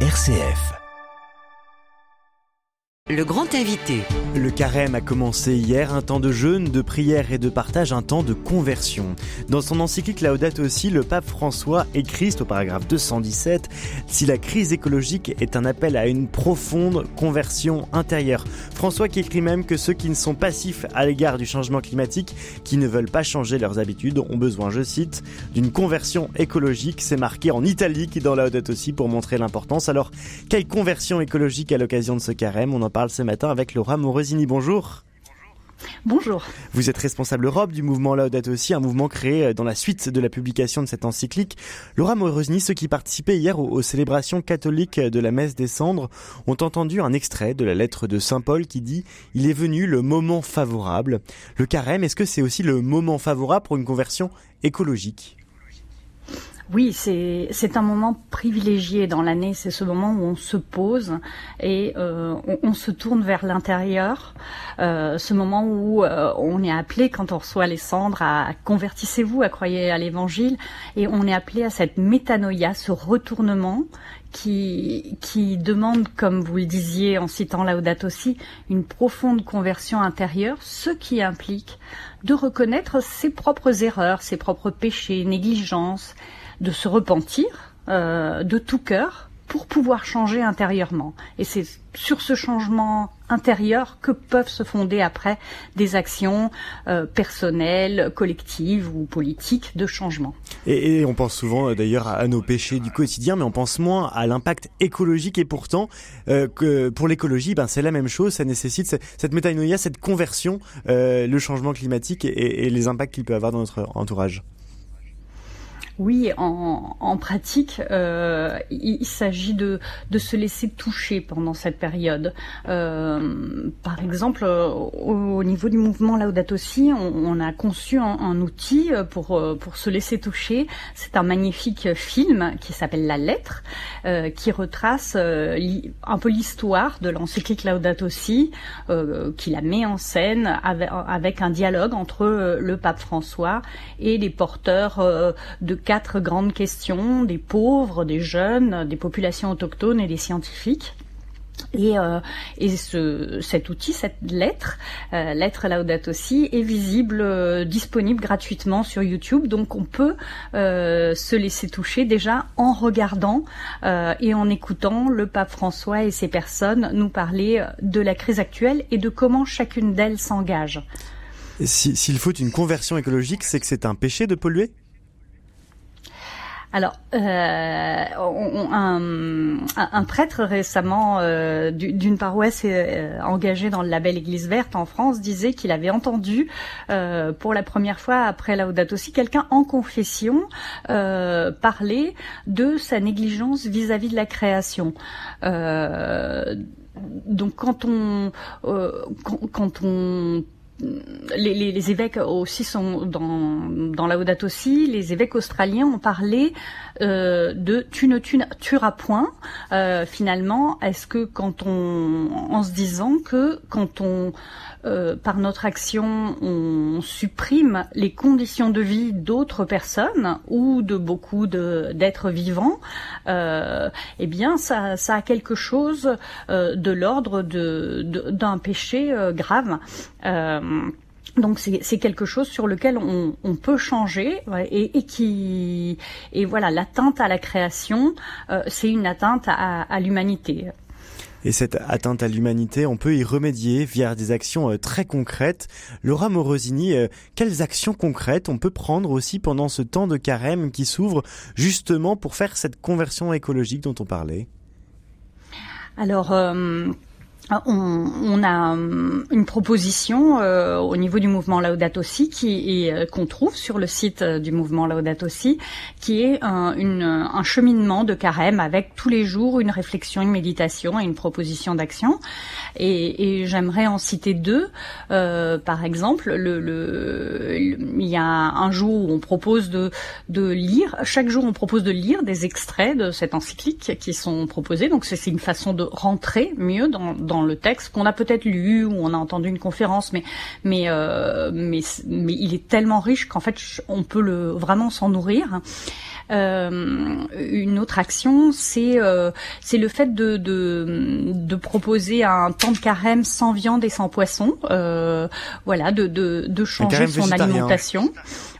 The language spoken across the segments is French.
RCF. Le grand invité. Le carême a commencé hier, un temps de jeûne, de prière et de partage, un temps de conversion. Dans son encyclique Laudato aussi, le pape François écrit au paragraphe 217 si la crise écologique est un appel à une profonde conversion intérieure. François qui écrit même que ceux qui ne sont passifs à l'égard du changement climatique, qui ne veulent pas changer leurs habitudes, ont besoin, je cite, d'une conversion écologique. C'est marqué en italique dans Laudato aussi pour montrer l'importance. Alors, quelle conversion écologique à l'occasion de ce carême? Parle ce matin avec Laura Morosini. Bonjour. Bonjour. Vous êtes responsable Europe du mouvement Laudato aussi, un mouvement créé euh, dans la suite de la publication de cette encyclique. Laura Morosini, ceux qui participaient hier aux, célébrations catholiques de la messe des cendres ont entendu un extrait de la lettre de Saint Paul qui dit « Il est venu le moment favorable ». Le carême, est-ce que c'est aussi le moment favorable pour une conversion écologique? Oui, c'est un moment privilégié dans l'année. C'est ce moment où on se pose et euh, on, se tourne vers l'intérieur. Euh, ce moment où euh, on est appelé, quand on reçoit les cendres, à convertissez-vous, à croyer à l'Évangile, et on est appelé à cette métanoïa, ce retournement qui, qui demande, comme vous le disiez en citant Laudato aussi, une profonde conversion intérieure, ce qui implique de reconnaître ses propres erreurs, ses propres péchés, négligences, de se repentir euh, de tout cœur pour pouvoir changer intérieurement. Et c'est sur ce changement intérieur que peuvent se fonder après des actions euh, personnelles, collectives ou politiques de changement. Et, on pense souvent euh, d'ailleurs à, nos péchés du quotidien, mais on pense moins à l'impact écologique. Et pourtant, que pour l'écologie, ben, c'est la même chose. Ça nécessite cette, métanoïa, cette conversion, le changement climatique et, et les impacts qu'il peut avoir dans notre entourage. Oui, en, pratique, euh, il, s'agit de, se laisser toucher pendant cette période. Euh, par exemple, au, niveau du mouvement Laudato Si, on, a conçu un, outil pour, pour se laisser toucher. C'est un magnifique film qui s'appelle La Lettre, euh, qui retrace un peu l'histoire de l'encyclique Laudato Si, qui la met en scène avec, avec, un dialogue entre le pape François et les porteurs de quatre grandes questions, des pauvres, des jeunes, des populations autochtones et des scientifiques. Et, euh, et ce, cet outil, cette lettre, euh, lettre Laudato aussi, est visible, euh, disponible gratuitement sur YouTube. Donc on peut euh, se laisser toucher déjà en regardant et en écoutant le pape François et ses personnes nous parler de la crise actuelle et de comment chacune d'elles s'engage. S'il faut une conversion écologique, c'est que c'est un péché de polluer? Alors, euh, un, prêtre récemment euh, d'une paroisse euh, engagée dans le label Église verte en France disait qu'il avait entendu pour la première fois après la Laudato aussi quelqu'un en confession parler de sa négligence vis-à-vis de la création. donc quand on quand on les, évêques aussi sont dans, la Laudato aussi, les évêques australiens ont parlé euh, de tu ne tueras point. Euh, finalement, est-ce que quand on, en se disant que quand on, euh, par notre action, on supprime les conditions de vie d'autres personnes ou de beaucoup d'êtres vivants, eh bien, ça, ça a quelque chose de l'ordre de, d'un péché grave. Donc c'est quelque chose sur lequel on, on peut changer et, et, qui et voilà l'atteinte à la création, euh, c'est une atteinte à, à l'humanité. Et cette atteinte à l'humanité, on peut y remédier via des actions euh, très concrètes. Laura Morosini, euh, quelles actions concrètes on peut prendre aussi pendant ce temps de carême qui s'ouvre justement pour faire cette conversion écologique dont on parlait? Alors, on, on, a hum, une proposition euh, au niveau du mouvement Laudato Si qui euh, qu'on trouve sur le site euh, du mouvement Laudato Si, qui est un, une, un, cheminement de carême avec tous les jours une réflexion, une méditation et une proposition d'action. Et, et j'aimerais en citer deux. Euh, par exemple, le, le, il y a un jour où on propose de, de lire. Chaque jour, on propose de lire des extraits de cette encyclique qui sont proposés. Donc c'est une façon de rentrer mieux dans, dans le texte qu'on a peut-être lu ou on a entendu une conférence, mais mais euh, mais mais il est tellement riche qu'en fait on peut le vraiment s'en nourrir. une autre action, c'est c'est le fait de, de, de proposer un temps de carême sans viande et sans poisson. voilà, de, de, de changer son alimentation.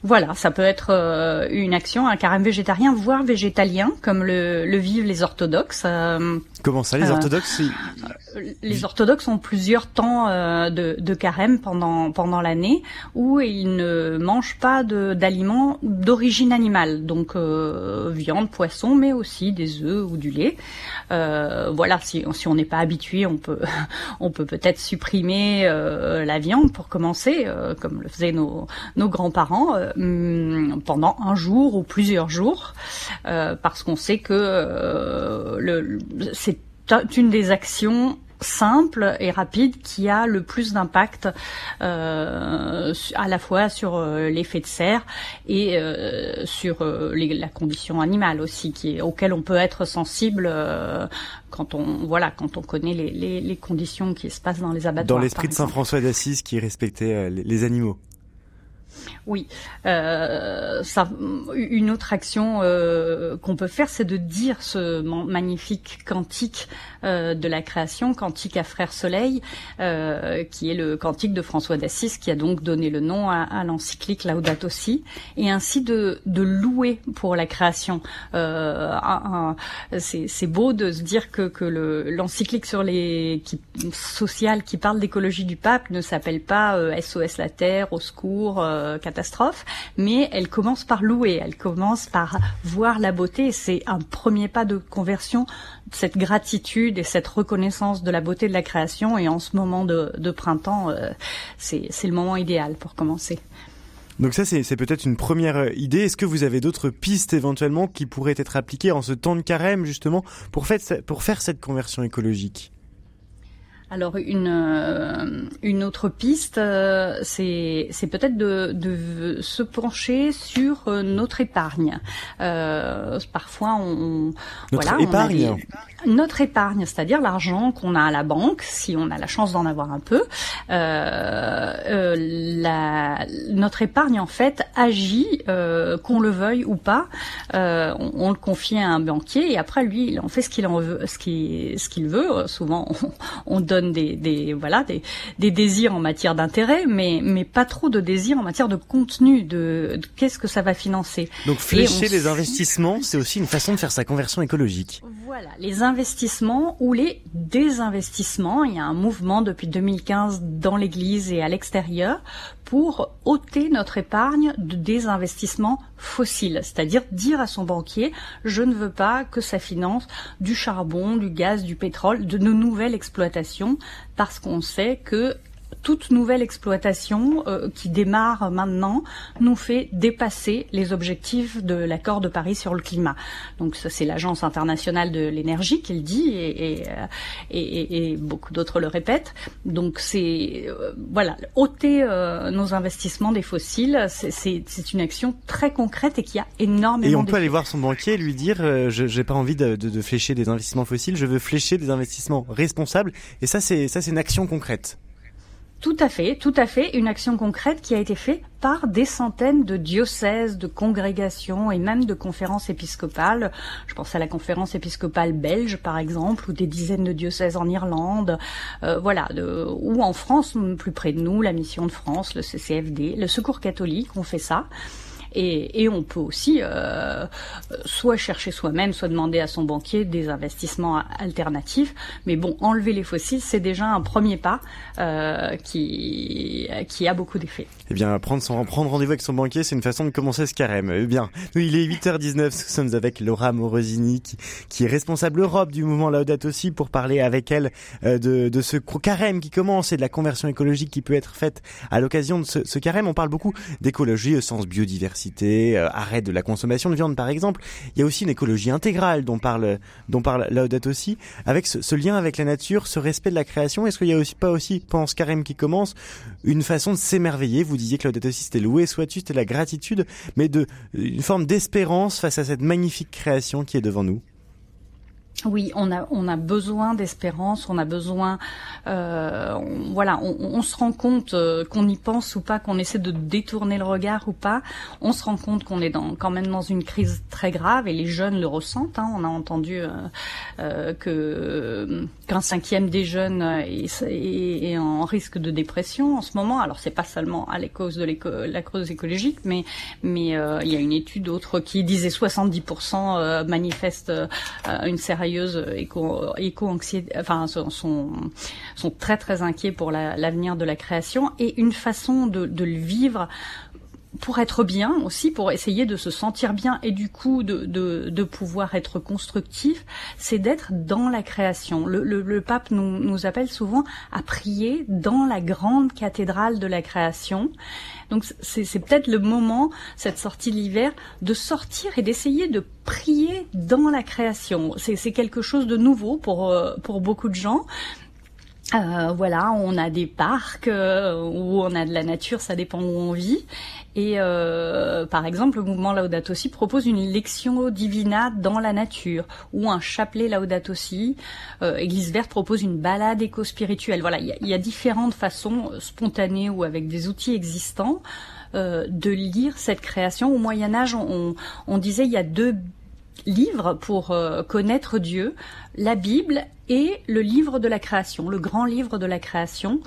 Voilà, ça peut être euh, une action, un carême végétarien, voire végétalien, comme le, le vivent les orthodoxes. Euh, Comment ça, les euh, orthodoxes Les orthodoxes ont plusieurs temps de, de, carême pendant pendant l'année où ils ne mangent pas d'aliments d'origine animale, donc viande, poisson, mais aussi des œufs ou du lait. voilà, si, si on n'est pas habitué, on peut on peut peut-être supprimer la viande pour commencer, comme le faisaient nos nos grands-parents Hum, pendant un jour ou plusieurs jours, euh, parce qu'on sait que euh, c'est une des actions simple et rapide qui a le plus d'impact euh, à la fois sur l'effet de serre et sur la condition animale aussi qui auquel on peut être sensible quand on voilà quand on connaît les, conditions qui se passent dans les abattoirs. Dans l'esprit de Saint François d'Assise qui respectait les animaux. Oui, euh, ça, une autre action euh, qu'on peut faire, c'est de dire ce magnifique cantique euh, de la création, cantique à Frère Soleil, euh, qui est le cantique de François d'Assise, qui a donc donné le nom à, à l'encyclique Laudato Si, et ainsi de, de louer pour la création. Euh, c'est beau de se dire que, que l'encyclique sur les qui, sociale qui parle d'écologie du pape ne s'appelle pas SOS la Terre, au secours mais elle commence par louer, elle commence par voir la beauté. C'est un premier pas de conversion, cette gratitude et cette reconnaissance de la beauté de la création. Et en ce moment de, printemps, euh, c'est le moment idéal pour commencer. Donc ça, c'est peut-être une première euh, idée. Est-ce que vous avez d'autres pistes éventuellement qui pourraient être appliquées en ce temps de carême, justement, pour faire cette conversion écologique? Alors une euh, une autre piste, euh, c'est c'est peut-être de, de se pencher sur euh, notre épargne. parfois on, notre voilà épargne. notre épargne, c'est-à-dire l'argent qu'on a à la banque, si on a la chance d'en avoir un peu. La, notre épargne en fait agit, qu'on le veuille ou pas. On, on, le confie à un banquier et après lui il en fait ce qu'il en veut, ce qu'il ce qu'il veut. Souvent on, on donne donne des, des voilà des, des, désirs en matière d'intérêt, mais mais pas trop de désirs en matière de contenu, de, qu'est-ce que ça va financer. Donc flécher les investissements, c'est aussi une façon de faire sa conversion écologique. Voilà, les investissements ou les désinvestissements. Il y a un mouvement depuis 2015 dans l'Église et à l'extérieur pour ôter notre épargne de désinvestissements fossiles, c'est-à-dire dire à son banquier je ne veux pas que ça finance du charbon, du gaz, du pétrole, de nos nouvelles exploitations, parce qu'on sait que toute nouvelle exploitation euh, qui démarre maintenant nous fait dépasser les objectifs de l'accord de Paris sur le climat. Donc ça c'est l'agence internationale de l'énergie qui le dit et, et, euh, et, et beaucoup d'autres le répètent. Donc c'est euh, voilà ôter nos investissements des fossiles, c'est une action très concrète et qui a énormément. Et on peut aller voir son banquier et lui dire je j'ai pas envie de, de, de flécher des investissements fossiles, je veux flécher des investissements responsables. Et ça c'est ça c'est une action concrète. Tout à fait, tout à fait, une action concrète qui a été faite par des centaines de diocèses, de congrégations et même de conférences épiscopales. Je pense à la conférence épiscopale belge, par exemple, ou des dizaines de diocèses en Irlande, euh, voilà, de, ou en France, plus près de nous, la Mission de France, le CCFD, le Secours catholique ont fait ça. Et, on peut aussi euh, soit chercher soi-même, soit demander à son banquier des investissements alternatifs. Mais bon, enlever les fossiles, c'est déjà un premier pas euh, qui, qui a beaucoup d'effets. Eh bien, prendre, rendez-vous avec son banquier, c'est une façon de commencer ce carême. Eh bien, nous, il est 8h19, nous sommes avec Laura Morosini, qui, est responsable Europe du mouvement Laudato aussi, pour parler avec elle euh, de, de ce carême qui commence et de la conversion écologique qui peut être faite à l'occasion de ce carême. On parle beaucoup d'écologie au sens biodiversité euh, arrêt de la consommation de viande par exemple. Il y a aussi une écologie intégrale dont parle dont parle Laudat aussi, avec ce, lien avec la nature, ce respect de la création. Est-ce qu'il y a aussi pas aussi ce carême qui commence une façon de s'émerveiller? Vous disiez que Laudat aussi c'était louer, soit-tu, c'était la gratitude, mais de une forme d'espérance face à cette magnifique création qui est devant nous. Oui, on a on a besoin d'espérance, on a besoin, euh, voilà, on, se rend compte euh, qu'on y pense ou pas, qu'on essaie de détourner le regard ou pas, on se rend compte qu'on est dans quand même dans une crise très grave et les jeunes le ressentent. Hein. On a entendu euh, que qu'un cinquième des jeunes est, en risque de dépression en ce moment. Alors c'est pas seulement à la cause de la cause écologique, mais mais il y a une étude autre qui disait 70% manifestent une sérieuse éco, éco enfin sont, très très inquiets pour l'avenir de la création et une façon de, le vivre pour être bien aussi, pour essayer de se sentir bien et du coup de, pouvoir être constructif, c'est d'être dans la création. Le, pape nous, appelle souvent à prier dans la grande cathédrale de la création. Donc c'est peut-être le moment, cette sortie de l'hiver, de sortir et d'essayer de prier dans la création. C'est quelque chose de nouveau pour, euh, pour beaucoup de gens. Euh, voilà, on a des parcs euh, où on a de la nature, ça dépend où on vit. Et euh, par exemple, le mouvement Laudato Si propose une lection divina dans la nature ou un chapelet Laudato Si. Église verte propose une balade éco-spirituelle. Voilà, il y, a différentes façons spontanées ou avec des outils existants de lire cette création. Au Moyen Âge, on, on disait il y a deux livres pour euh, connaître Dieu, la Bible et le livre de la création, le grand livre de la création.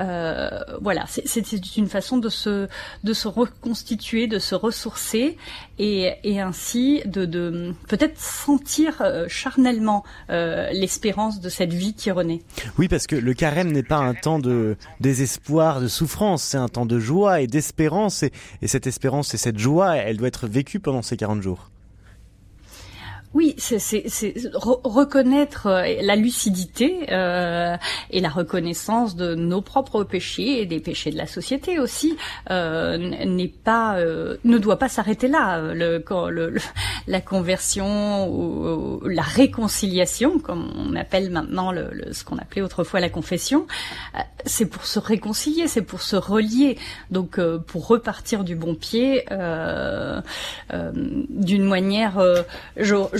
Euh, voilà, c'est une façon de se de se reconstituer, de se ressourcer et, et ainsi de, de peut-être sentir euh, charnellement euh, l'espérance de cette vie qui renaît. Oui, parce que le carême n'est pas un temps de désespoir, de souffrance, c'est un temps de joie et d'espérance et, et cette espérance et cette joie, elle doit être vécue pendant ces 40 jours. Oui, c'est reconnaître euh, la lucidité euh, et la reconnaissance de nos propres péchés et des péchés de la société aussi euh, n'est pas euh, ne doit pas s'arrêter là. Le, le, la conversion ou, la réconciliation, comme on appelle maintenant le, ce qu'on appelait autrefois la confession, c'est pour se réconcilier, c'est pour se relier, donc pour repartir du bon pied d'une manière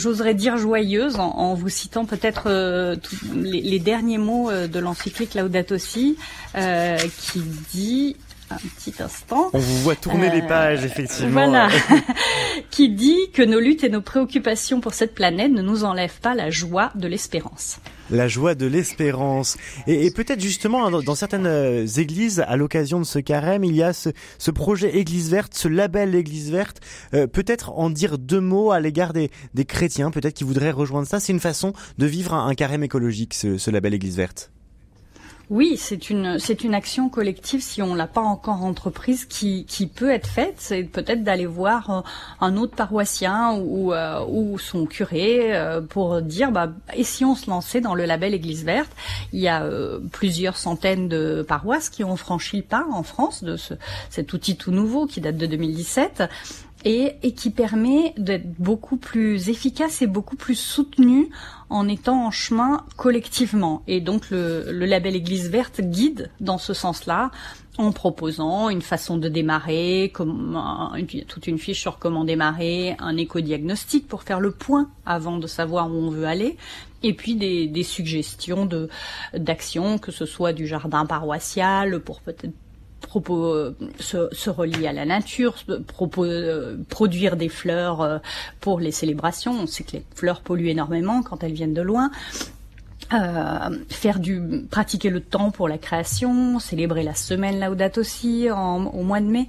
j'oserais dire joyeuse en, vous citant peut-être euh, les, derniers mots euh, de l'encyclique Laudato Si euh, qui dit un petit instant. On vous voit tourner les pages, effectivement. Voilà. qui dit que nos luttes et nos préoccupations pour cette planète ne nous enlèvent pas la joie de l'espérance la joie de l'espérance. Et, peut-être justement, hein, dans, certaines euh, églises, à l'occasion de ce carême, il y a ce, projet Église verte, ce label Église verte. Euh, peut-être en dire deux mots à l'égard des, chrétiens, peut-être qui voudraient rejoindre ça. C'est une façon de vivre un, carême écologique, ce label Église verte. Oui, c'est une c'est une action collective si on l'a pas encore entreprise qui qui peut être faite, c'est peut-être d'aller voir euh, un autre paroissien ou euh, ou son curé euh, pour dire bah et si on se lançait dans le label Église verte, il y a plusieurs centaines de paroisses qui ont franchi le pas en France de ce cet outil tout nouveau qui date de 2017 et, et qui permet d'être beaucoup plus efficace et beaucoup plus soutenu en étant en chemin collectivement. Et donc le, le label Église verte guide dans ce sens-là en proposant une façon de démarrer, comme toute une fiche sur comment démarrer, un éco-diagnostic pour faire le point avant de savoir où on veut aller, et puis des, des suggestions de d'actions, que ce soit du jardin paroissial pour peut-être propos euh, se, se, relier à la nature, propos, euh, produire des fleurs euh, pour les célébrations. On sait que les fleurs polluent énormément quand elles viennent de loin. Euh, faire du pratiquer le temps pour la création, célébrer la semaine Laudato aussi au mois de mai,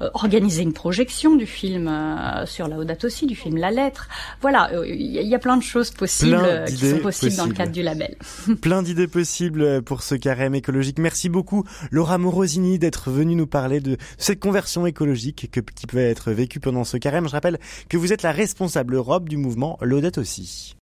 euh, organiser une projection du film euh, sur Laudato aussi, du film La Lettre. Voilà, il y, a plein de choses possibles qui sont possibles, dans le cadre du label. plein d'idées possibles pour ce carême écologique. Merci beaucoup Laura Morosini d'être venue nous parler de cette conversion écologique que, qui peut être vécue pendant ce carême. Je rappelle que vous êtes la responsable Europe du mouvement Laudato aussi.